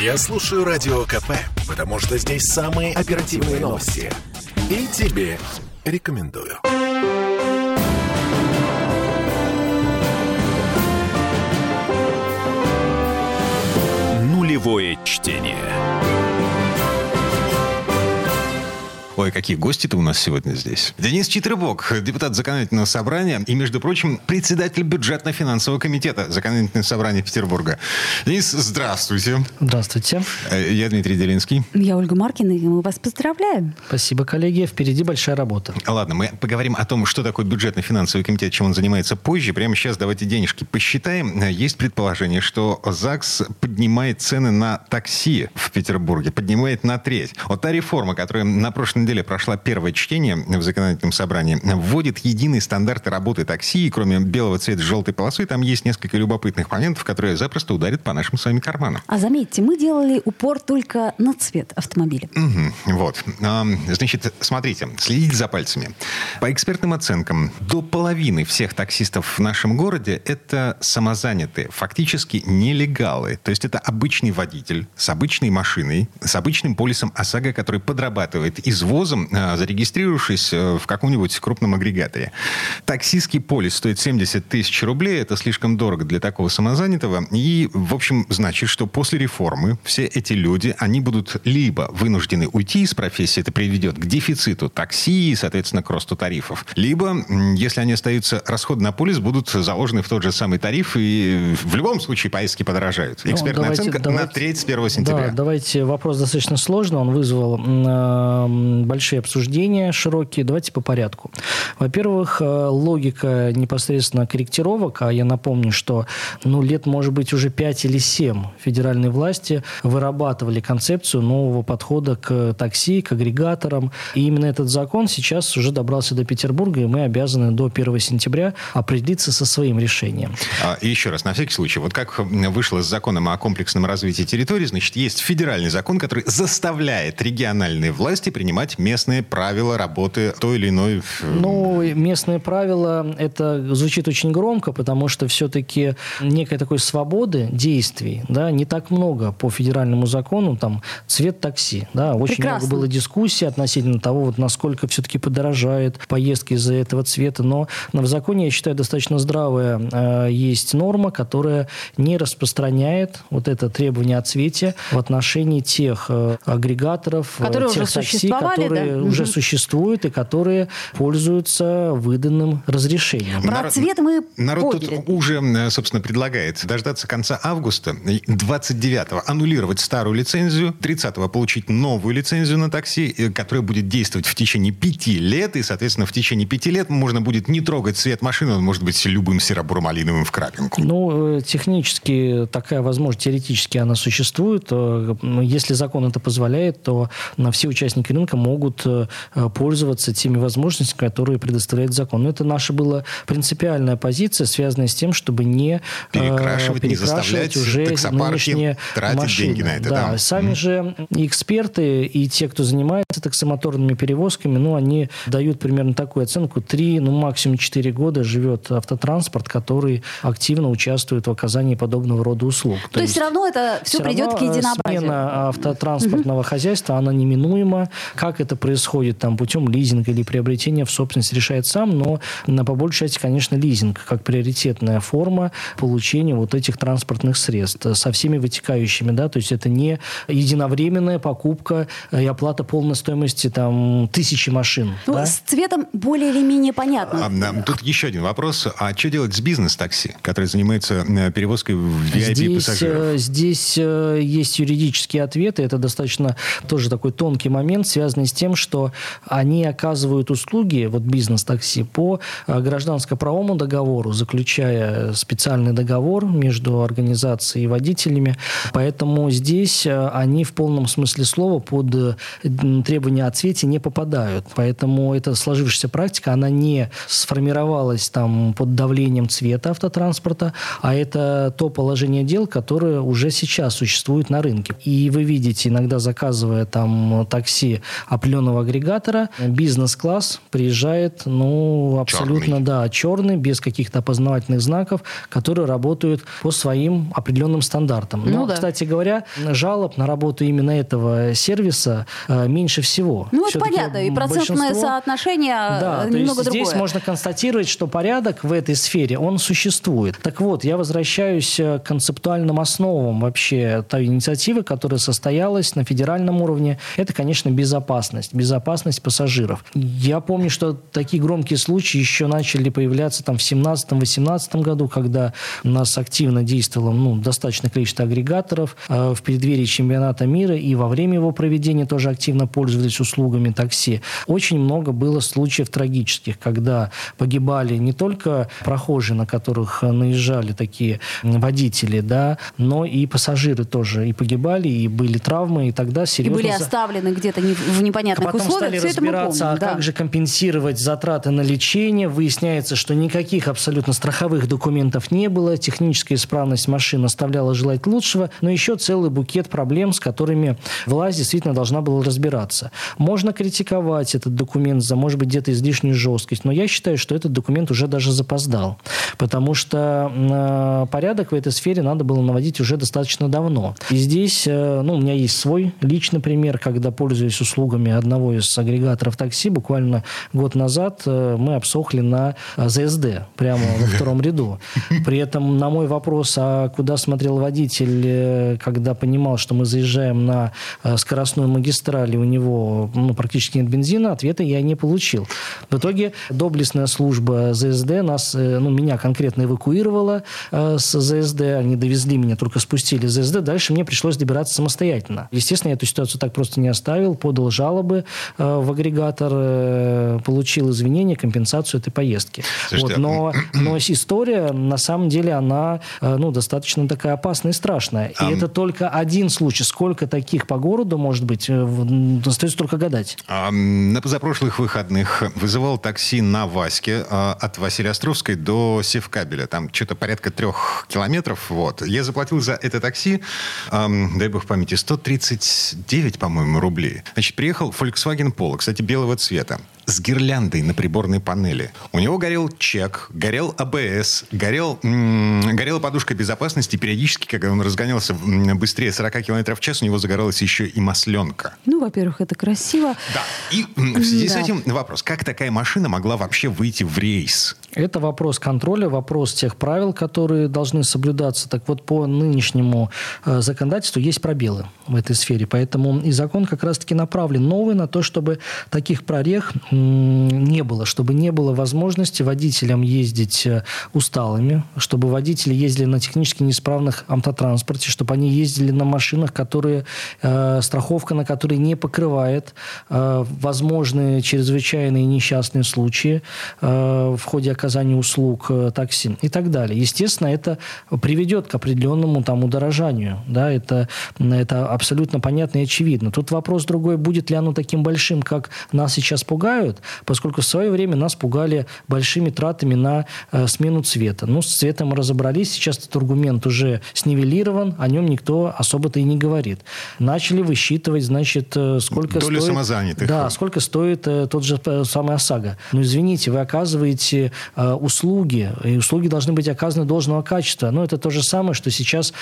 Я слушаю Радио КП, потому что здесь самые оперативные новости. И тебе рекомендую. Нулевое чтение. Ой, какие гости-то у нас сегодня здесь. Денис Читрыбок, депутат законодательного собрания и, между прочим, председатель бюджетно-финансового комитета законодательного собрания Петербурга. Денис, здравствуйте. Здравствуйте. Э, я Дмитрий Делинский. Я Ольга Маркина, и мы вас поздравляем. Спасибо, коллеги. Впереди большая работа. Ладно, мы поговорим о том, что такое бюджетно-финансовый комитет, чем он занимается позже. Прямо сейчас давайте денежки посчитаем. Есть предположение, что ЗАГС поднимает цены на такси в Петербурге, поднимает на треть. Вот та реформа, которая на прошлой неделе прошла первое чтение в законодательном собрании, вводит единые стандарты работы такси, и кроме белого цвета желтой полосой, там есть несколько любопытных моментов, которые запросто ударят по нашим с вами карманам. А заметьте, мы делали упор только на цвет автомобиля. Угу, вот. Значит, смотрите, следите за пальцами. По экспертным оценкам, до половины всех таксистов в нашем городе это самозанятые, фактически нелегалы. То есть это обычный водитель с обычной машиной, с обычным полисом ОСАГО, который подрабатывает извоз паровозом, а, зарегистрировавшись э, в каком-нибудь крупном агрегаторе. Таксистский полис стоит 70 тысяч рублей. Это слишком дорого для такого самозанятого. И, в общем, значит, что после реформы все эти люди, они будут либо вынуждены уйти из профессии, это приведет к дефициту такси и, соответственно, к росту тарифов. Либо, если они остаются, расходы на полис будут заложены в тот же самый тариф, и в любом случае поездки подорожают. Ну, Экспертная давайте, оценка давайте, на треть с 1 сентября. Да, давайте, вопрос достаточно сложный, он вызвал э, большие обсуждения, широкие. Давайте по порядку. Во-первых, э, логика непосредственно корректировок, а я напомню, что ну, лет, может быть, уже 5 или 7 федеральные власти вырабатывали концепцию нового подхода к такси, к агрегаторам. И именно этот закон сейчас уже добрался до Петербурга, и мы обязаны до 1 сентября определиться со своим решением. А, еще раз, на всякий случай, вот как вышло с законом о комплексном развитии территории, значит, есть федеральный закон, который заставляет региональные власти принимать местные правила работы той или иной... Ну, местные правила, это звучит очень громко, потому что все-таки некой такой свободы действий, да, не так много по федеральному закону, там, цвет такси, да, очень Прекрасно. много было дискуссий относительно того, вот насколько все-таки подорожает поездки из-за этого цвета, но в законе, я считаю, достаточно здравая э, есть норма, которая не распространяет вот это требование о цвете в отношении тех э, агрегаторов, э, которые тех уже такси, которые да? уже угу. существуют и которые пользуются выданным разрешением. Про народ, цвет мы Народ поняли. тут уже, собственно, предлагает дождаться конца августа, 29-го аннулировать старую лицензию, 30-го получить новую лицензию на такси, э, которая будет действовать в течение пяти лет, и, соответственно, в течение пяти лет можно будет не трогать цвет машины, он может быть любым серо-бурмалиновым в крапинку. Ну, э, технически такая возможность, теоретически она существует. Э, если закон это позволяет, то на все участники рынка могут могут э, пользоваться теми возможностями, которые предоставляет закон. Но это наша была принципиальная позиция, связанная с тем, чтобы не э, перекрашивать, перекрашивать не уже нынешние тратить машины. деньги на это. Да. Да. Сами mm. же эксперты и те, кто занимается таксомоторными перевозками, ну, они дают примерно такую оценку. Три, ну, максимум четыре года живет автотранспорт, который активно участвует в оказании подобного рода услуг. То, То есть все равно это все, все придет к единообразию. Смена автотранспортного mm-hmm. хозяйства, она неминуема. Как это происходит там путем лизинга или приобретения в собственность, решает сам, но на, по большей части, конечно, лизинг как приоритетная форма получения вот этих транспортных средств со всеми вытекающими, да, то есть это не единовременная покупка и оплата полной стоимости там тысячи машин. Ну, да? С цветом более или менее понятно. А, тут еще один вопрос. А что делать с бизнес-такси, который занимается э, перевозкой VIP-пассажиров? Здесь, здесь э, есть юридические ответы. Это достаточно тоже такой тонкий момент, связанный с тем, что они оказывают услуги, вот бизнес-такси, по э, гражданско-правовому договору, заключая специальный договор между организацией и водителями. Поэтому здесь э, они в полном смысле слова под э, требования о цвете не попадают. Поэтому эта сложившаяся практика, она не сформировалась там под давлением цвета автотранспорта, а это то положение дел, которое уже сейчас существует на рынке. И вы видите, иногда заказывая там такси, определенного агрегатора. Бизнес-класс приезжает, ну, абсолютно, Черный. да, черный, без каких-то опознавательных знаков, которые работают по своим определенным стандартам. Ну Но, да. кстати говоря, жалоб на работу именно этого сервиса э, меньше всего. Ну, это понятно, и процентное соотношение да, э, то немного есть здесь другое. можно констатировать, что порядок в этой сфере, он существует. Так вот, я возвращаюсь э, к концептуальным основам вообще той инициативы, которая состоялась на федеральном уровне. Это, конечно, безопасность. Безопасность пассажиров. Я помню, что такие громкие случаи еще начали появляться там в 17-18 году, когда у нас активно действовало ну, достаточное количество агрегаторов э, в преддверии чемпионата мира и во время его проведения тоже активно пользовались услугами такси. Очень много было случаев трагических, когда погибали не только прохожие, на которых наезжали такие водители, да, но и пассажиры тоже и погибали, и были травмы, и тогда И серьезно... были за- оставлены где-то в непонятных Потом условиях. стали Все это мы разбираться, помним, а да. как же компенсировать затраты на лечение. Выясняется, что никаких абсолютно страховых документов не было. Техническая исправность машин оставляла желать лучшего. Но еще целый букет проблем, с которыми власть действительно должна была разбираться. Можно критиковать этот документ за, может быть, где-то излишнюю жесткость. Но я считаю, что этот документ уже даже запоздал. Потому что э, порядок в этой сфере надо было наводить уже достаточно давно. И здесь, э, ну, у меня есть свой личный пример, когда, пользуясь услугами одного из агрегаторов такси, буквально год назад э, мы обсохли на ЗСД, прямо во втором ряду. При этом на мой вопрос, а куда смотрел водитель, э, когда понимал, что мы заезжаем на э, скоростную магистраль, и у него ну, практически нет бензина, ответа я не получил. В итоге доблестная служба ЗСД нас, ну, меня конкретно эвакуировала с ЗСД, они довезли меня, только спустили с ЗСД, дальше мне пришлось добираться самостоятельно. Естественно, я эту ситуацию так просто не оставил, подал жалобы э, в агрегатор, э, получил извинения, компенсацию этой поездки. Слушайте, Вот, но, но история, на самом деле, она э, ну, достаточно такая опасная и страшная. И А, это только один случай. Сколько таких по городу может быть, остается только гадать. А, На позапрошлых выходных вызывал такси на Ваське а, от Василия Островской до Севкабеля. Там что-то порядка трех километров. Вот. Я заплатил за это такси, ам, дай бог памяти, 139, по-моему, рублей. Значит, приехал Volkswagen Polo, кстати, белого цвета, с гирляндой на приборной панели. У него горел чек, горел АБС, горел, м, горела подушка безопасности. Периодически, когда он разгонялся быстрее 40 км в час, у него загоралась еще и масленка. Ну, во-первых, это красиво. Да. И в связи с Да. этим вопрос. Как такая машина могла вообще выйти в рейс? Это вопрос контроля, вопрос тех правил, которые должны соблюдаться. Так вот, по нынешнему э, законодательству есть пробелы в этой сфере. Поэтому и закон как раз-таки направлен новый на то, чтобы таких прорех не было, чтобы не было возможности водителям ездить э, усталыми, чтобы водители ездили на технически неисправных автотранспорте, чтобы они ездили на машинах, которые э, страховка на которые не покрывает э, возможные чрезвычайные несчастные случаи э, в ходе оказания услуг э, такси и так далее. Естественно, это приведет к определенному там удорожанию. Да, это, это абсолютно понятно и очевидно. Тут вопрос другой, будет ли оно таким большим, как нас сейчас пугают, поскольку в свое время нас пугали большими тратами на э, смену цвета. Ну, с цветом мы разобрались, сейчас этот аргумент уже снивелирован, о нем никто особо-то и не говорит. Начали высчитывать, значит, э, сколько Долю стоит... самозанятых. Да, сколько стоит э, тот же э, самый ОСАГО. Ну, извините, вы оказываете э, услуги, и услуги должны быть оказаны должного качества. Ну, это то же самое, что сейчас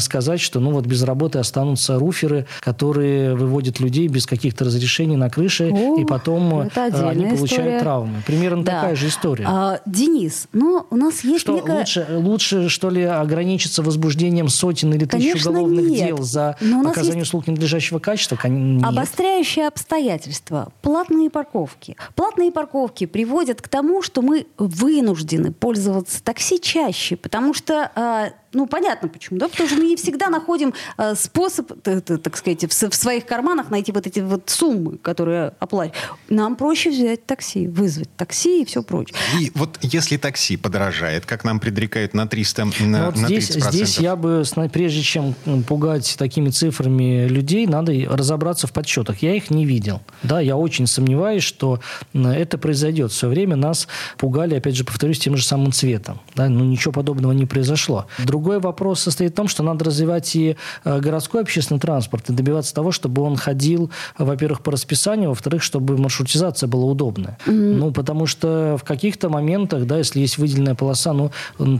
сказать, что, ну, вот без работы останутся руферы, которые выводят людей без каких-то разрешений на крыше, О, и потом это они отдельная получают история. травмы. Примерно Да. такая же история. А, Денис, ну, у нас есть Что некая... лучше, лучше, что ли, ограничиться возбуждением сотен или тысяч Конечно, уголовных нет. дел за Но оказание есть- услуг ненадлежащего качества? Нет. Обостряющие обстоятельства. Платные парковки. Платные парковки приводят к тому, что мы вынуждены пользоваться такси чаще, потому что, а, ну, понятно почему, да, потому что мы не всегда находим а, способ, т- т- так сказать, в, в своих карманах найти вот эти вот суммы, которые оплачивают. Нам проще взять такси, вызвать такси и все прочее. И вот если такси подорожает, как нам предрекают на 300, на, Ну, вот на здесь, 30%, здесь я бы, прежде чем пугать такими цифрами людей, надо разобраться в подсчетах. Я их не видел. Да, я очень сомневаюсь, что это произойдет. В свое время нас пугали, опять же, повторюсь, тем же самым цветом. Да, но ничего подобного не произошло. Другой другой вопрос состоит в том, что надо развивать и э, городской общественный транспорт и добиваться того, чтобы он ходил, во-первых, по расписанию, во-вторых, чтобы маршрутизация была удобная. Mm-hmm. Ну, потому что в каких-то моментах, да, если есть выделенная полоса, ну,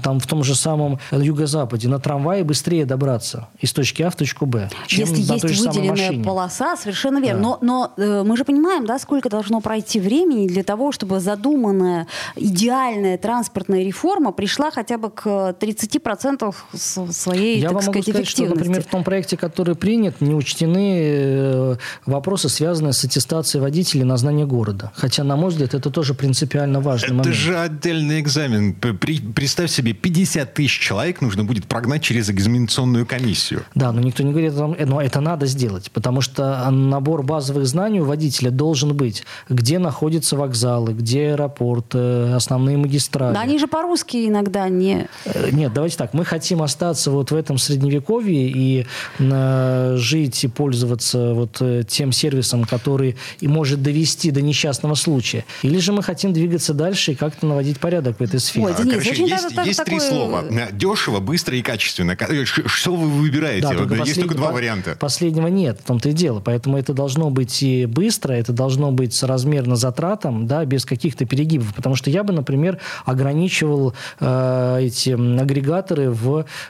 там в том же самом юго-западе, на трамвае быстрее добраться из точки А в точку Б, чем если на есть той же выделенная полоса, совершенно верно. Да. Но, но э, мы же понимаем, да, сколько должно пройти времени для того, чтобы задуманная идеальная транспортная реформа пришла хотя бы к 30% своей, Я так вам сказать, могу сказать, что, например, в том проекте, который принят, не учтены э, вопросы, связанные с аттестацией водителей на знание города. Хотя, на мой взгляд, это тоже принципиально важный это момент. Это же отдельный экзамен. При, представь себе, 50 тысяч человек нужно будет прогнать через экзаменационную комиссию. Да, но никто не говорит о том, но это надо сделать, потому что набор базовых знаний у водителя должен быть. Где находятся вокзалы, где аэропорт, э, основные магистрали. Да, они же по-русски иногда не... Э, нет, давайте так. Мы хотим остаться вот в этом средневековье и э, жить и пользоваться вот э, тем сервисом, который и может довести до несчастного случая. Или же мы хотим двигаться дальше и как-то наводить порядок в этой сфере. Ой, Денис, Короче, очень есть, даже, есть такое... три слова. Дешево, быстро и качественно. Что вы выбираете? Да, только есть только два варианта. Последнего нет, в том-то и дело. Поэтому это должно быть и быстро, это должно быть соразмерно затратам, да, без каких-то перегибов. Потому что я бы, например, ограничивал э, эти агрегаторы в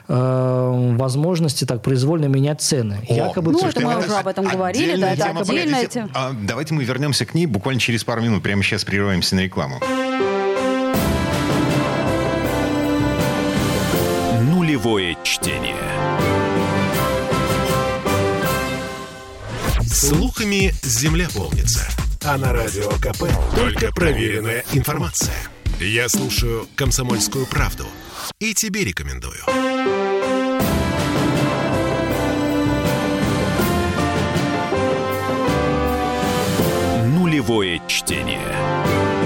э, возможности так произвольно менять цены. О, Якобы, ну, это мы уже об этом говорили, да, это отдельная тема. А, давайте мы вернемся к ней буквально через пару минут. Прямо сейчас прерываемся на рекламу. Нулевое чтение. Слухами земля полнится. А на радио КП только проверенная информация. Я слушаю «Комсомольскую правду» и тебе рекомендую. Нулевое чтение.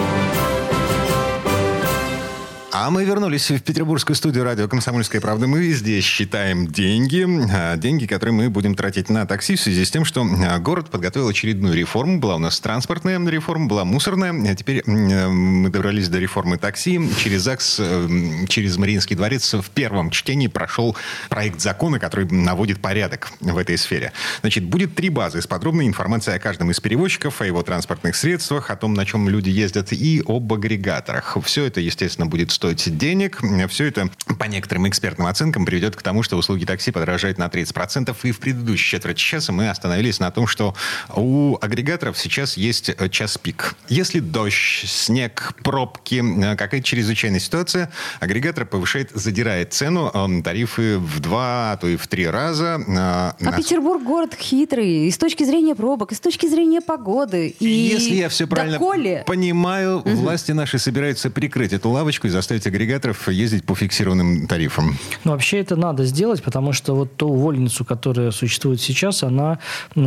А мы вернулись в петербургскую студию радио «Комсомольская правда». Мы здесь считаем деньги, а, деньги, которые мы будем тратить на такси в связи с тем, что а, город подготовил очередную реформу. Была у нас транспортная реформа, была мусорная. А теперь мы добрались до реформы такси. Через ЗАГС, э, через Мариинский дворец в первом чтении прошел проект закона, который наводит порядок в этой сфере. Значит, будет три базы с подробной информацией о каждом из перевозчиков, о его транспортных средствах, о том, на чем люди ездят, и об агрегаторах. Все это, естественно, будет стоить стоить денег. Все это, по некоторым экспертным оценкам, приведет к тому, что услуги такси подорожают на 30%. И в предыдущей четверть часа мы остановились на том, что у агрегаторов сейчас есть э, час пик. Если дождь, снег, пробки, э, какая-то чрезвычайная ситуация, агрегатор повышает, задирает цену, э, тарифы в два, а то и в три раза. А на... Петербург город хитрый и с точки зрения пробок, и с точки зрения погоды. И Если я все правильно доколе... понимаю, угу. власти наши собираются прикрыть эту лавочку и заставить заставить агрегаторов ездить по фиксированным тарифам? Ну, вообще это надо сделать, потому что вот ту увольницу, которая существует сейчас, она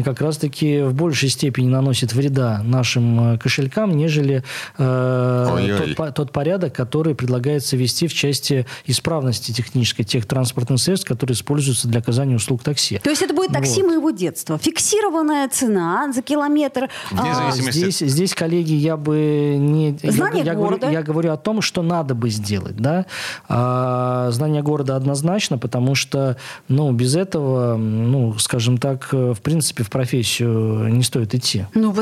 как раз-таки в большей степени наносит вреда нашим э, кошелькам, нежели э, тот, тот порядок, который предлагается ввести в части исправности технической тех транспортных средств, которые используются для оказания услуг такси. То есть это будет такси вот. моего детства. Фиксированная цена за километр. Вне а, здесь, здесь, коллеги, я бы не... Знание я, города. Я говорю, я говорю о том, что надо бы сделать сделать, да. А знание города однозначно, потому что, ну, без этого, ну, скажем так, в принципе, в профессию не стоит идти. Ну,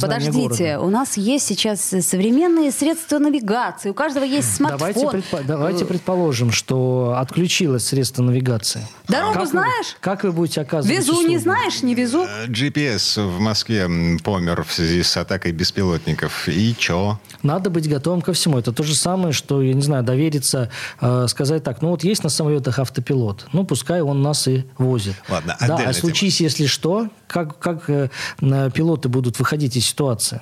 подождите, у нас есть сейчас современные средства навигации, у каждого есть смартфон. Давайте, предпо- давайте предположим, что отключилось средство навигации. Дорогу как знаешь? Вы, как вы будете оказывать Везу, услугу? не знаешь, не везу. Э, GPS в Москве помер в связи с атакой беспилотников. И чё? Надо быть готовым ко всему. Это то же самое, что, я не знаю, довериться, э, сказать так, ну вот есть на самолетах автопилот, ну пускай он нас и возит. Ладно, да, а случись, тема. если что, как, как э, пилоты будут выходить из ситуации?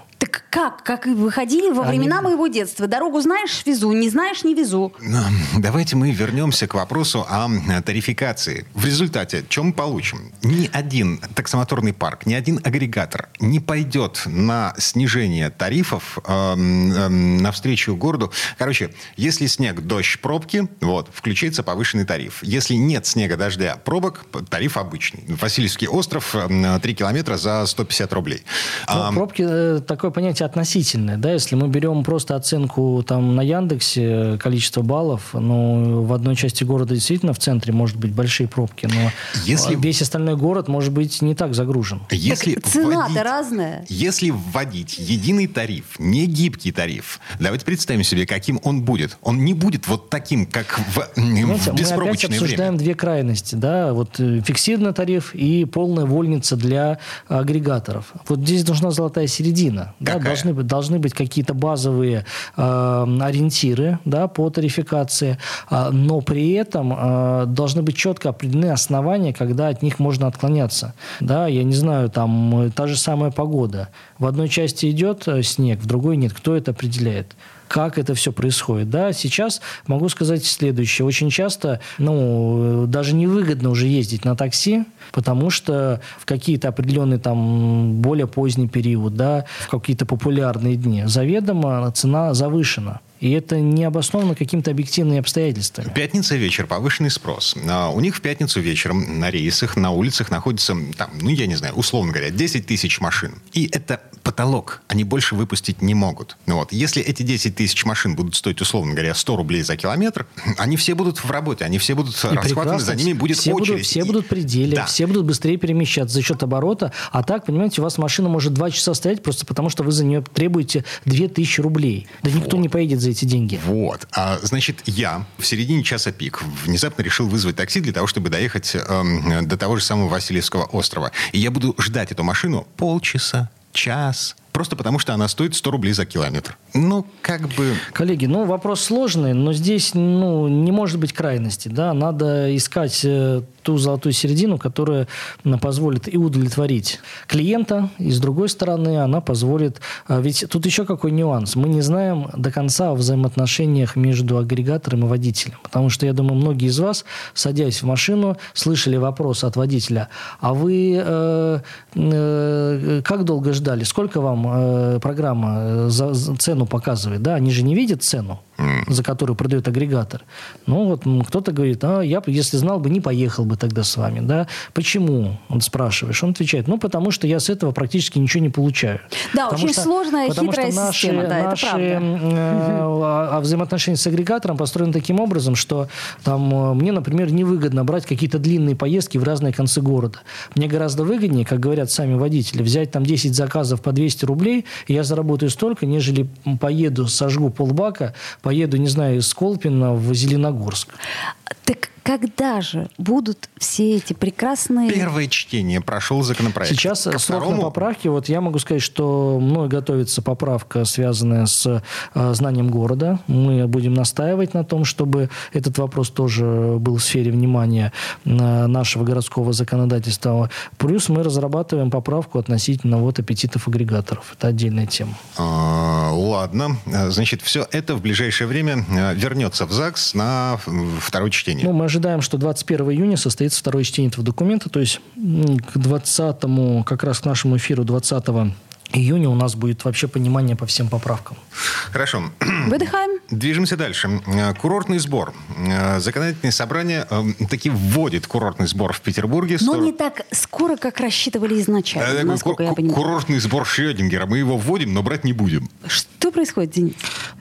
Как? Как и выходили во времена Они... моего детства. Дорогу знаешь, везу, не знаешь, не везу. Ну, давайте мы вернемся к вопросу о тарификации. В результате, чем мы получим? Ни один таксомоторный парк, ни один агрегатор не пойдет на снижение тарифов э, э, навстречу городу. Короче, если снег, дождь, пробки, вот, включается повышенный тариф. Если нет снега, дождя, пробок, тариф обычный. Васильевский остров, 3 километра за 150 рублей. Ну, а, пробки, э, такое понятие понимаете, относительное. Да? Если мы берем просто оценку там, на Яндексе, количество баллов, ну, в одной части города действительно в центре может быть большие пробки, но если... весь остальной город может быть не так загружен. Если цена-то разная. Если вводить единый тариф, не гибкий тариф, давайте представим себе, каким он будет. Он не будет вот таким, как в, Знаете, в беспробочное мы опять обсуждаем время. две крайности. Да? Вот э, фиксированный тариф и полная вольница для агрегаторов. Вот здесь нужна золотая середина. Да? Должны, быть, должны быть какие-то базовые э, ориентиры да, по тарификации, э, но при этом э, должны быть четко определены основания, когда от них можно отклоняться. Да? Я не знаю, там та же самая погода. В одной части идет э, снег, в другой нет. Кто это определяет? Как это все происходит. Да, сейчас могу сказать следующее. Очень часто, ну, даже невыгодно уже ездить на такси, потому что в какие-то определенные там более поздний период, да, в какие-то популярные дни заведомо цена завышена. И это не обосновано каким-то объективными обстоятельствами. Пятница вечер, повышенный спрос. А у них в пятницу вечером на рейсах, на улицах находится, там, ну, я не знаю, условно говоря, 10 тысяч машин. И это потолок. Они больше выпустить не могут. Ну вот. Если эти 10 тысяч машин будут стоить, условно говоря, 100 рублей за километр, они все будут в работе, они все будут и расхватаны, за ними будет все очередь. Будут, все и... будут пределе, да. все будут быстрее перемещаться за счет оборота. А так, понимаете, у вас машина может 2 часа стоять просто потому, что вы за нее требуете 2000 рублей. Да вот. никто не поедет за эти деньги. Вот. А, значит, я в середине часа пик внезапно решил вызвать такси для того, чтобы доехать э, до того же самого Васильевского острова. И я буду ждать эту машину полчаса, час, просто потому что она стоит 100 рублей за километр. Ну, как бы... Коллеги, ну, вопрос сложный, но здесь, ну, не может быть крайности, да, надо искать э, ту золотую середину, которая позволит и удовлетворить клиента, и с другой стороны она позволит... А, ведь тут еще какой нюанс. Мы не знаем до конца о взаимоотношениях между агрегатором и водителем, потому что, я думаю, многие из вас, садясь в машину, слышали вопрос от водителя, а вы э, э, как долго ждали, сколько вам э, программа э, за, за цену показывает, да, они же не видят цену за которую продает агрегатор. Ну, вот кто-то говорит, а я, если знал бы, не поехал бы тогда с вами, да. Почему? Он спрашиваешь. Он отвечает, ну, потому что я с этого практически ничего не получаю. Да, потому очень что, сложная, хитрая что наши, система, да, наши, это правда. Э, а, а взаимоотношения с агрегатором построены таким образом, что там э, мне, например, невыгодно брать какие-то длинные поездки в разные концы города. Мне гораздо выгоднее, как говорят сами водители, взять там 10 заказов по 200 рублей, и я заработаю столько, нежели поеду, сожгу полбака, поеду, не знаю, из Колпина в Зеленогорск. Так когда же будут все эти прекрасные... Первое чтение прошел законопроект. Сейчас Ко срок второму... на поправки. Вот я могу сказать, что мной готовится поправка, связанная с э, знанием города. Мы будем настаивать на том, чтобы этот вопрос тоже был в сфере внимания э, нашего городского законодательства. Плюс мы разрабатываем поправку относительно вот аппетитов агрегаторов. Это отдельная тема. А, ладно. Значит, все это в ближайшее время э, вернется в ЗАГС на второе чтение. Ну, мы ожидаем, что 21 июня состоится второе чтение этого документа, то есть к 20 как раз к нашему эфиру 20 июня у нас будет вообще понимание по всем поправкам. Хорошо. Выдыхаем. Движемся дальше. Э, курортный сбор. Э, законодательное собрание э, таки вводит курортный сбор в Петербурге. Но не так скоро, как рассчитывали изначально, насколько я понимаю. Курортный сбор Шрёдингера. Мы его вводим, но брать не будем. Что происходит, Денис?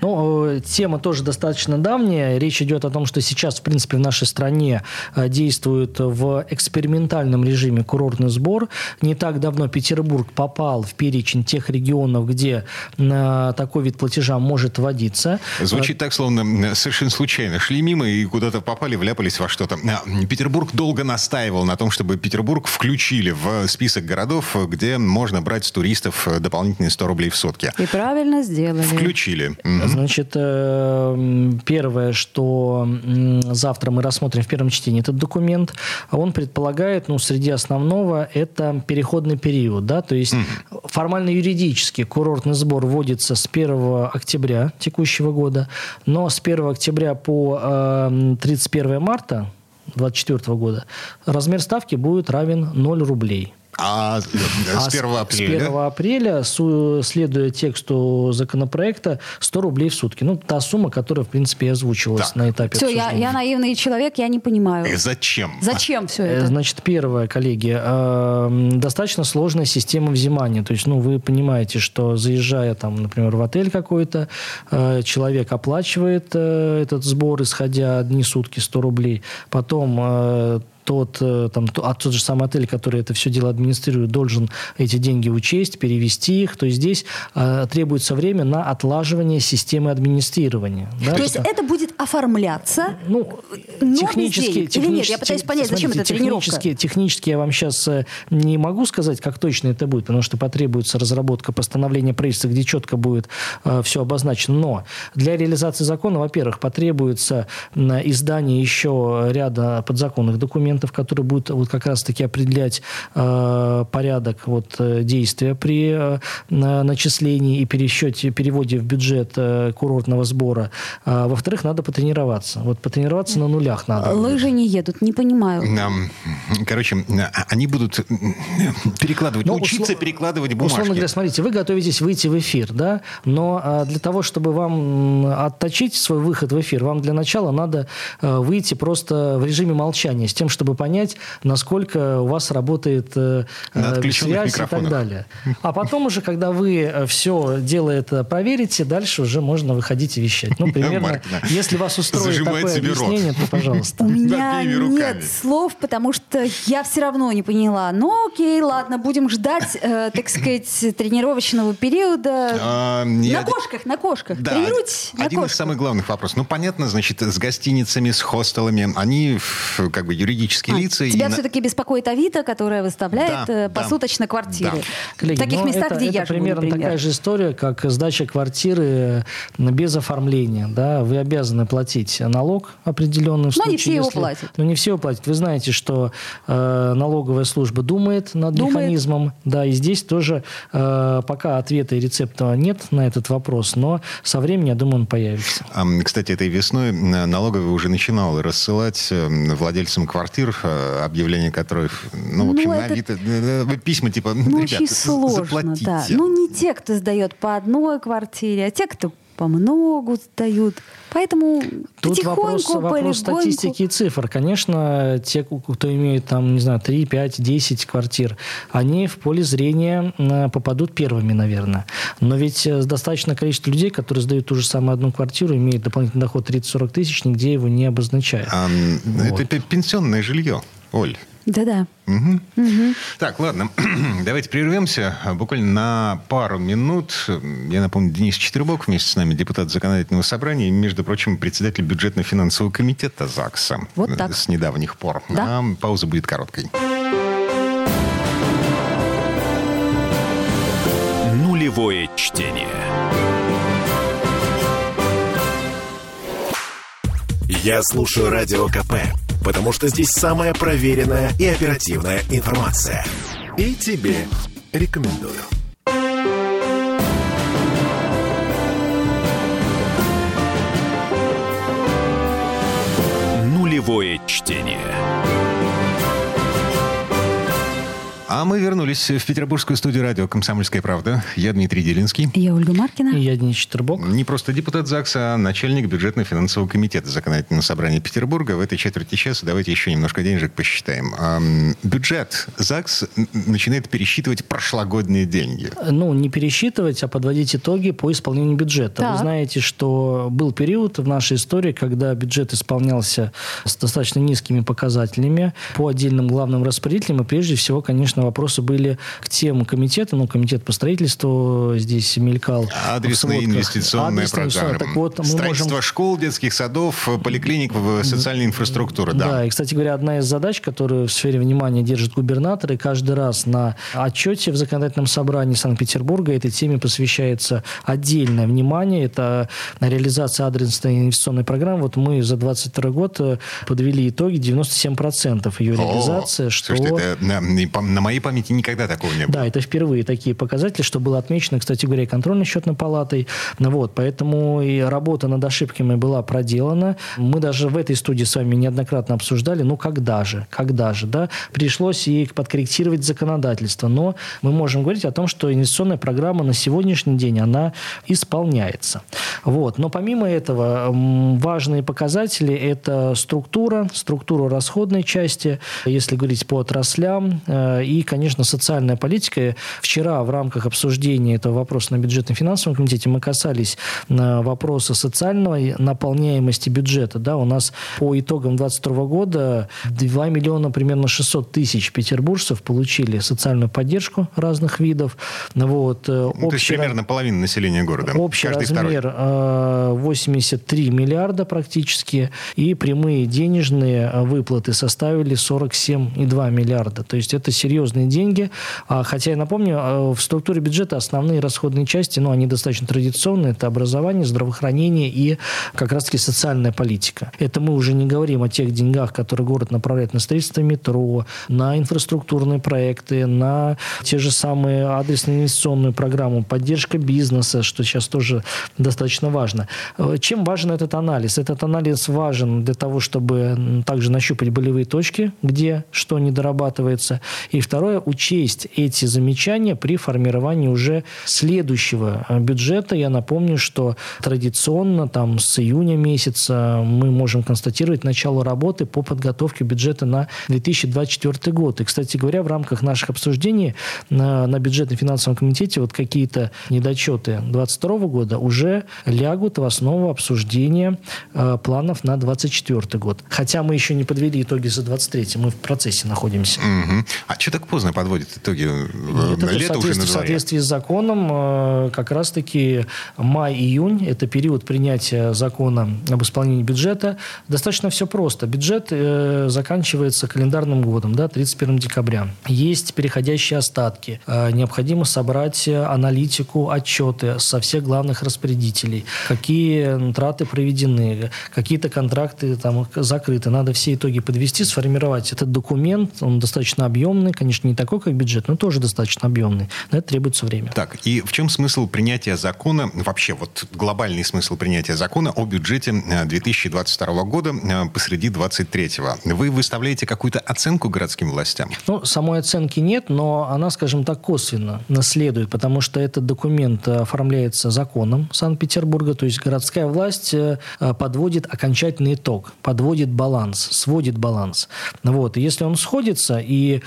Ну, тема тоже достаточно давняя. Речь идет о том, что сейчас, в принципе, в нашей стране действует в экспериментальном режиме курортный сбор. Не так давно Петербург попал в перечень тех регионов, где такой вид платежа может вводиться. Звучит так, словно совершенно случайно. Шли мимо и куда-то попали, вляпались во что-то. А, Петербург долго настаивал на том, чтобы Петербург включили в список городов, где можно брать с туристов дополнительные 100 рублей в сутки. И правильно сделали. Включили. Значит, э, первое, что завтра мы рассмотрим в первом чтении этот документ, он предполагает, ну, среди основного, это переходный период, да, то есть mm. формально юридически курортный сбор вводится с 1 октября текущего года, но с 1 октября по э, 31 марта 2024 года размер ставки будет равен 0 рублей. А с 1 а апреля? С 1 да? апреля, следуя тексту законопроекта, 100 рублей в сутки. Ну, та сумма, которая, в принципе, озвучивалась так. на этапе Все, я, я наивный человек, я не понимаю. И э, зачем? Зачем все это? Значит, первое, коллеги, достаточно сложная система взимания. То есть, ну, вы понимаете, что заезжая, там, например, в отель какой-то, человек оплачивает этот сбор, исходя одни сутки 100 рублей. Потом тот, э, там, а тот же самый отель, который это все дело администрирует, должен эти деньги учесть, перевести их. То есть здесь э, требуется время на отлаживание системы администрирования. Да? То есть это будет оформляться ну, технически, технически, Или нет? Я пытаюсь понять, смотрите, зачем это технически? Технически я вам сейчас э, не могу сказать, как точно это будет, потому что потребуется разработка постановления правительства, где четко будет э, все обозначено. Но для реализации закона, во-первых, потребуется издание еще ряда подзаконных документов, документов, которые будут вот как раз-таки определять э, порядок вот, э, действия при э, начислении и пересчете, переводе в бюджет э, курортного сбора. А, во-вторых, надо потренироваться. Вот потренироваться на нулях надо. Лыжи не едут, не понимаю. Короче, а, они будут перекладывать, но, учиться услов... перекладывать бумажки. Условно говоря, смотрите, вы готовитесь выйти в эфир, да, но а, для того, чтобы вам отточить свой выход в эфир, вам для начала надо а, выйти просто в режиме молчания, с тем, чтобы чтобы понять, насколько у вас работает э, связь и так далее. А потом уже, когда вы э, все дело это проверите, дальше уже можно выходить и вещать. Ну, примерно, если вас устроит такое объяснение, то пожалуйста. У меня нет слов, потому что я все равно не поняла. Ну, окей, ладно, будем ждать, э, так сказать, тренировочного периода. А, на кошках, на кошках. Да, Тренируйтесь Один из самых главных вопросов. Ну, понятно, значит, с гостиницами, с хостелами, они как бы юридически юридические а, лица. Тебя все-таки беспокоит Авито, которая выставляет да, э, посуточно да. квартиры. Да. Коллеги, в таких ну, местах, это, где это я живу, примерно например. такая же история, как сдача квартиры без оформления. Да? Вы обязаны платить налог определенный. Но не все если... его платят. Но не все его платят. Вы знаете, что э, налоговая служба думает над думает. механизмом. Да, и здесь тоже э, пока ответа и рецепта нет на этот вопрос, но со временем, я думаю, он появится. Кстати, этой весной налоговая уже начинала рассылать э, владельцам квартир квартир, э, объявление которых, ну, в общем, ну, на Авито, э, э, письма типа, ну, ребята, очень сложно, заплатите. Да. Ну, не те, кто сдает по одной квартире, а те, кто по многу сдают. Поэтому Тут вопрос, вопрос статистики и цифр. Конечно, те, кто имеет там, не знаю, 3, 5, 10 квартир, они в поле зрения попадут первыми, наверное. Но ведь достаточно количество людей, которые сдают ту же самую одну квартиру, имеют дополнительный доход 30-40 тысяч, нигде его не обозначают. А, вот. Это пенсионное жилье, Оль. Да-да. Угу. Угу. Так, ладно, давайте прервемся буквально на пару минут. Я напомню, Денис Четвербок вместе с нами, депутат Законодательного собрания и, между прочим, председатель бюджетно-финансового комитета ЗАГСа. Вот так. С недавних пор. Да. А пауза будет короткой. Нулевое чтение. Я слушаю Радио КП потому что здесь самая проверенная и оперативная информация. И тебе рекомендую. Нулевое чтение. А мы вернулись в петербургскую студию радио «Комсомольская правда». Я Дмитрий Делинский. Я Ольга Маркина. И я Денис Четербок. Не просто депутат ЗАГСа, а начальник бюджетно-финансового комитета Законодательного собрания Петербурга. В этой четверти часа давайте еще немножко денежек посчитаем. Эм, бюджет ЗАГС начинает пересчитывать прошлогодние деньги. Ну, не пересчитывать, а подводить итоги по исполнению бюджета. Так. Вы знаете, что был период в нашей истории, когда бюджет исполнялся с достаточно низкими показателями по отдельным главным распорядителям. И прежде всего, конечно, вопросы были к тем комитетам, ну, комитет по строительству здесь мелькал. Адресная инвестиционная программа. Так вот, мы Строительство можем... школ, детских садов, поликлиник, социальной инфраструктуры. Да. да, и, кстати говоря, одна из задач, которую в сфере внимания держит губернатор, и каждый раз на отчете в законодательном собрании Санкт-Петербурга этой теме посвящается отдельное внимание. Это реализация адресной инвестиционной программы. Вот мы за 22 год э, подвели итоги 97% ее реализации. О, что... Слушайте, это на, на моей памяти никогда такого не было. Да, это впервые такие показатели, что было отмечено, кстати говоря, и контрольной счетной палатой. Вот, поэтому и работа над ошибками была проделана. Мы даже в этой студии с вами неоднократно обсуждали, ну когда же, когда же, да, пришлось и подкорректировать законодательство. Но мы можем говорить о том, что инвестиционная программа на сегодняшний день, она исполняется. Вот. Но помимо этого, важные показатели – это структура, структура расходной части, если говорить по отраслям, э, и, конечно, социальная политика. Вчера в рамках обсуждения этого вопроса на бюджетном финансовом комитете мы касались э, вопроса социальной наполняемости бюджета. Да, у нас по итогам 2022 года 2 миллиона примерно 600 тысяч петербуржцев получили социальную поддержку разных видов. Вот, э, ну, общий, то есть примерно половина населения города. Общий размер 83 миллиарда практически, и прямые денежные выплаты составили 47,2 миллиарда. То есть это серьезные деньги. А, хотя я напомню, а, в структуре бюджета основные расходные части, ну, они достаточно традиционные. Это образование, здравоохранение и как раз-таки социальная политика. Это мы уже не говорим о тех деньгах, которые город направляет на строительство метро, на инфраструктурные проекты, на те же самые адресные инвестиционную программу, поддержка бизнеса, что сейчас тоже достаточно важно. Э, чем важен этот анализ? Этот анализ важен для того, чтобы также нащупать болевые точки, где что не дорабатывается. И второе, учесть эти замечания при формировании уже следующего э, бюджета. Я напомню, что традиционно там с июня месяца мы можем констатировать начало работы по подготовке бюджета на 2024 год. И, кстати говоря, в рамках наших обсуждений на, на бюджетном финансовом комитете вот какие-то недочеты 2022 года уже лягут в основу обсуждения э, планов на 2024 год. Хотя мы еще не подвели итоги за 2023, мы в процессе находимся. Угу. А что так поздно подводит итоги? Это Лето в, уже в соответствии с законом э, как раз-таки май-июнь – это период принятия закона об исполнении бюджета. Достаточно все просто. Бюджет э, заканчивается календарным годом, да, 31 декабря. Есть переходящие остатки. Э, необходимо собрать аналитику, отчеты со всех главных распорядителей. Какие траты проведены, какие-то контракты там закрыты. Надо все итоги подвести, сформировать этот документ. Он достаточно объемный, конечно, не такой, как бюджет, но тоже достаточно объемный. На это требуется время. Так, и в чем смысл принятия закона, вообще вот глобальный смысл принятия закона о бюджете 2022 э, года э, посреди 23-го? Вы выставляете какую-то оценку городским властям? Ну, самой оценки нет, но она, скажем так, косвенно наследует, потому что этот документ э, оформляется законом Санкт-Петербурга, то есть городская власть подводит окончательный итог, подводит баланс, сводит баланс. Вот. И если он сходится, и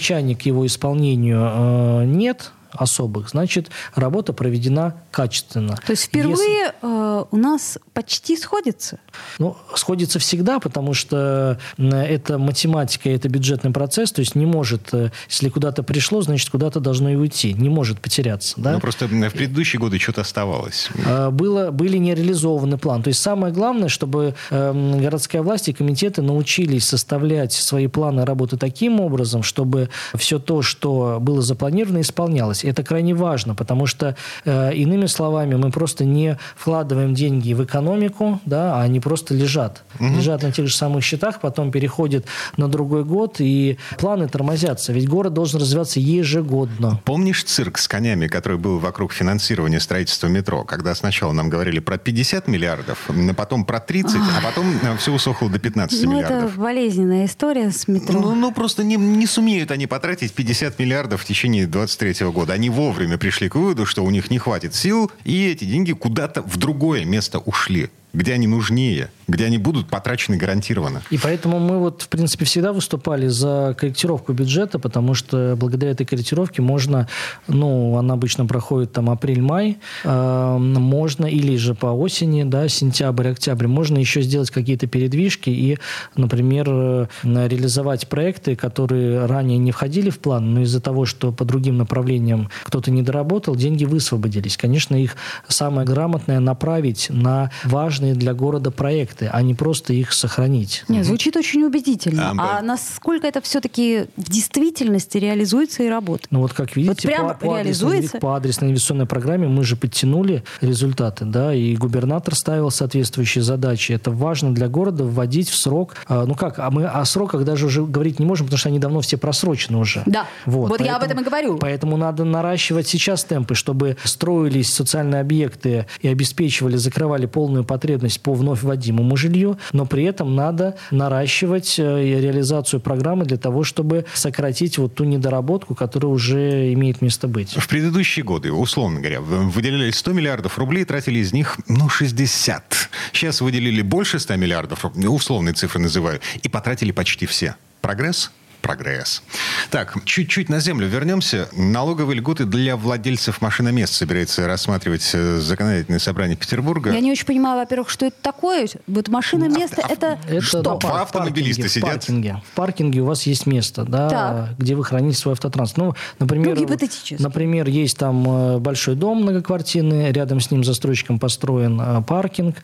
замечаний к его исполнению э, нет, особых, значит, работа проведена качественно. То есть впервые Если... э, у нас почти сходится? Ну, сходится всегда, потому что это математика, это бюджетный процесс, то есть не может, э, если куда-то пришло, значит, куда-то должно и уйти, не может потеряться. Да? Ну, просто в предыдущие годы что-то оставалось. Э, было, были нереализованы планы. То есть самое главное, чтобы э, городская власть и комитеты научились составлять свои планы работы таким образом, чтобы все то, что было запланировано, исполнялось делать. Это крайне важно, потому что, э, иными словами, мы просто не вкладываем деньги в экономику, да, а они просто лежат. Угу. Лежат на тех же самых счетах, потом переходят на другой год, и планы тормозятся. Ведь город должен развиваться ежегодно. Помнишь цирк с конями, который был вокруг финансирования строительства метро, когда сначала нам говорили про 50 миллиардов, потом про 30, а потом э, все усохло до 15 ну, миллиардов? это болезненная история с метро. Ну, ну просто не, не сумеют они потратить 50 миллиардов в течение 23 года года. Они вовремя пришли к выводу, что у них не хватит сил, и эти деньги куда-то в другое место ушли где они нужнее, где они будут потрачены гарантированно. И поэтому мы вот, в принципе, всегда выступали за корректировку бюджета, потому что благодаря этой корректировке можно, ну, она обычно проходит там апрель-май, э, можно или же по осени, да, сентябрь, октябрь, можно еще сделать какие-то передвижки и, например, э, реализовать проекты, которые ранее не входили в план, но из-за того, что по другим направлениям кто-то не доработал, деньги высвободились. Конечно, их самое грамотное направить на важные важные для города проекты, а не просто их сохранить. Нет, звучит очень убедительно. А, а насколько это все-таки в действительности реализуется и работает? Ну вот как видите, вот по, по, реализуется? Адресной, по адресной инвестиционной программе мы же подтянули результаты, да, и губернатор ставил соответствующие задачи. Это важно для города вводить в срок. А, ну как, а мы о сроках даже уже говорить не можем, потому что они давно все просрочены уже. Да, вот, вот поэтому, я об этом и говорю. Поэтому надо наращивать сейчас темпы, чтобы строились социальные объекты и обеспечивали, закрывали полную потребность по вновь вводимому жилью, но при этом надо наращивать э, реализацию программы для того, чтобы сократить вот ту недоработку, которая уже имеет место быть. В предыдущие годы, условно говоря, выделяли 100 миллиардов рублей, тратили из них, ну, 60. Сейчас выделили больше 100 миллиардов, условные цифры называю, и потратили почти все. Прогресс? Прогресс. Так, чуть-чуть на землю вернемся. Налоговые льготы для владельцев машиномест собирается рассматривать э, законодательное собрание Петербурга. Я не очень понимаю, во-первых, что это такое. Вот машиноместо а, это, это что? Да, Два автомобилисты в сидят. В паркинге. В паркинге у вас есть место, да, так. где вы храните свой автотранспорт. Ну, например, ну, например, есть там э, большой дом многоквартирный, рядом с ним застройщиком построен э, паркинг.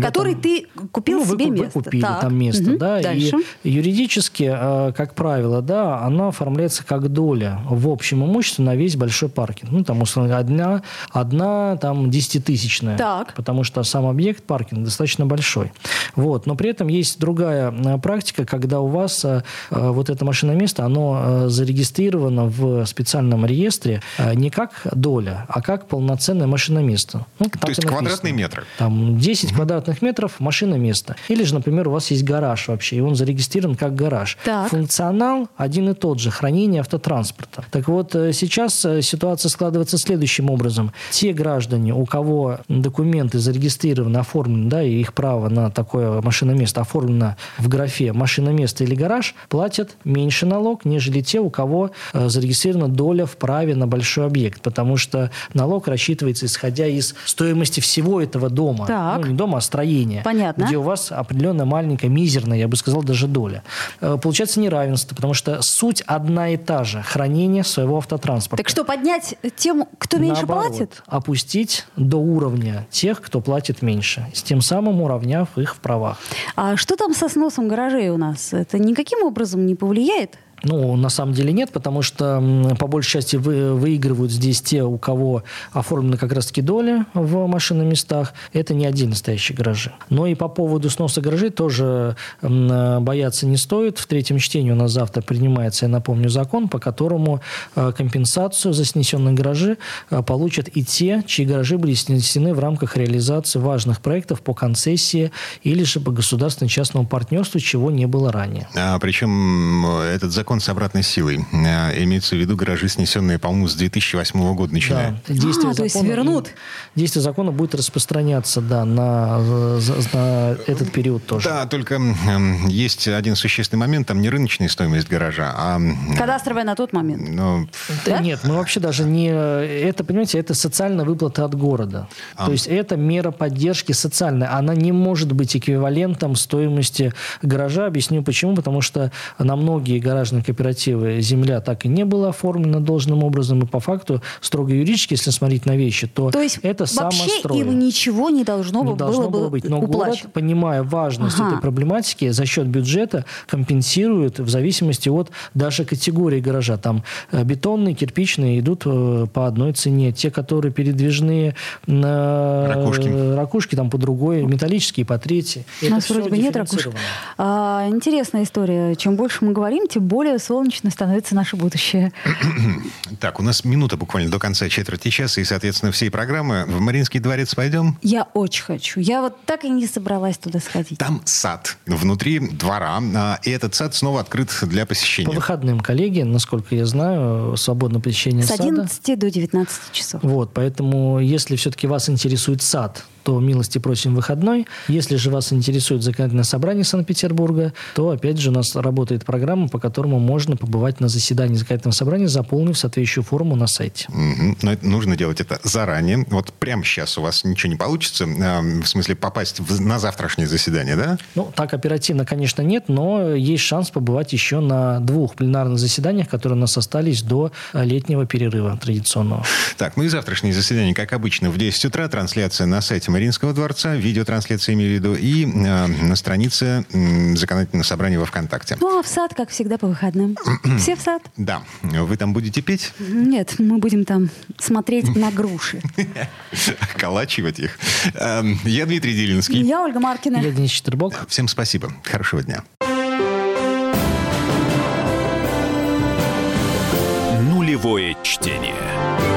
Который этом, ты купил ну, себе вы, место. Вы купили так. там место, угу. да. Дальше. И юридически, как правило, правило, да, она оформляется как доля в общем имуществе на весь большой паркинг. Ну, там, условно, одна, одна там, десятитысячная. Так. Потому что сам объект паркинг достаточно большой. Вот. Но при этом есть другая э, практика, когда у вас э, э, вот это машиноместо, оно зарегистрировано в специальном реестре не как доля, а как полноценное машиноместо. Ну, То есть квадратные метры? Там 10 угу. квадратных метров машиноместо. Или же, например, у вас есть гараж вообще, и он зарегистрирован как гараж. Так. Функционал функционал один и тот же – хранение автотранспорта. Так вот, э, сейчас э, ситуация складывается следующим образом. Те граждане, у кого документы зарегистрированы, оформлены, да, и их право на такое машиноместо оформлено в графе «машиноместо» или «гараж», платят меньше налог, нежели те, у кого э, зарегистрирована доля в праве на большой объект, потому что налог рассчитывается исходя из стоимости всего этого дома. Так. Ну, не дома, а строения. Понятно. Где у вас определенная маленькая, мизерная, я бы сказал, даже доля. Получается неравенство потому что суть одна и та же – хранение своего автотранспорта. Так что, поднять тем, кто меньше Наоборот, платит? опустить до уровня тех, кто платит меньше, с тем самым уравняв их в правах. А что там со сносом гаражей у нас? Это никаким образом не повлияет? Ну, на самом деле нет, потому что по большей части вы, выигрывают здесь те, у кого оформлены как раз-таки доли в машиноместах. Это не один настоящий гаражи. Но и по поводу сноса гаражей тоже бояться не стоит. В третьем чтении у нас завтра принимается, я напомню, закон, по которому э, компенсацию за снесенные гаражи э, получат и те, чьи гаражи были снесены в рамках реализации важных проектов по концессии или же по государственно-частному партнерству, чего не было ранее. А, причем этот закон закон с обратной силой. Э, имеется в виду гаражи, снесенные, по-моему, с 2008 года начиная. Да. Действие а, закона, то есть вернут? Действие закона будет распространяться, да, на, на этот период тоже. Да, только есть один существенный момент, там не рыночная стоимость гаража, а... Кадастровая на тот момент. Ну, да? Нет, мы вообще даже не... Это, понимаете, это социальная выплата от города. А. То есть это мера поддержки социальная. Она не может быть эквивалентом стоимости гаража. Объясню почему. Потому что на многие гаражные частные кооперативы земля так и не была оформлена должным образом, и по факту строго юридически, если смотреть на вещи, то, то есть это вообще им ничего не должно, не должно было, было быть. Но уплачен. город, понимая важность ага. этой проблематики, за счет бюджета компенсирует в зависимости от даже категории гаража. Там э, бетонные, кирпичные идут э, по одной цене. Те, которые передвижные ракушки, ракушки там по другой, металлические по третьей. У нас вроде бы нет ракушек. А, интересная история. Чем больше мы говорим, тем больше более солнечно становится наше будущее. Так, у нас минута буквально до конца четверти часа, и, соответственно, всей программы. В Мариинский дворец пойдем? Я очень хочу. Я вот так и не собралась туда сходить. Там сад внутри двора, а, и этот сад снова открыт для посещения. По выходным, коллеги, насколько я знаю, свободное посещение С сада. С 11 до 19 часов. Вот, поэтому, если все-таки вас интересует сад, то милости просим выходной. Если же вас интересует законодательное собрание Санкт-Петербурга, то опять же у нас работает программа, по которому можно побывать на заседании законодательного собрания, заполнив соответствующую форму на сайте. Угу. Но это, нужно делать это заранее. Вот прямо сейчас у вас ничего не получится, э, в смысле попасть в, на завтрашнее заседание, да? Ну, так оперативно, конечно, нет, но есть шанс побывать еще на двух пленарных заседаниях, которые у нас остались до летнего перерыва традиционного. Так, ну и завтрашнее заседание, как обычно, в 10 утра. Трансляция на сайте Мариинского дворца, видеотрансляция имею в виду, и э, на странице э, законодательного собрания во ВКонтакте. Ну, а в сад, как всегда, по выходным. Все в сад? Да. Вы там будете петь? Нет, мы будем там смотреть на груши. Калачивать их. Эм, я Дмитрий Делинский. Я Ольга Маркина. Я Денис Четербок. Всем спасибо. Хорошего дня. Нулевое чтение.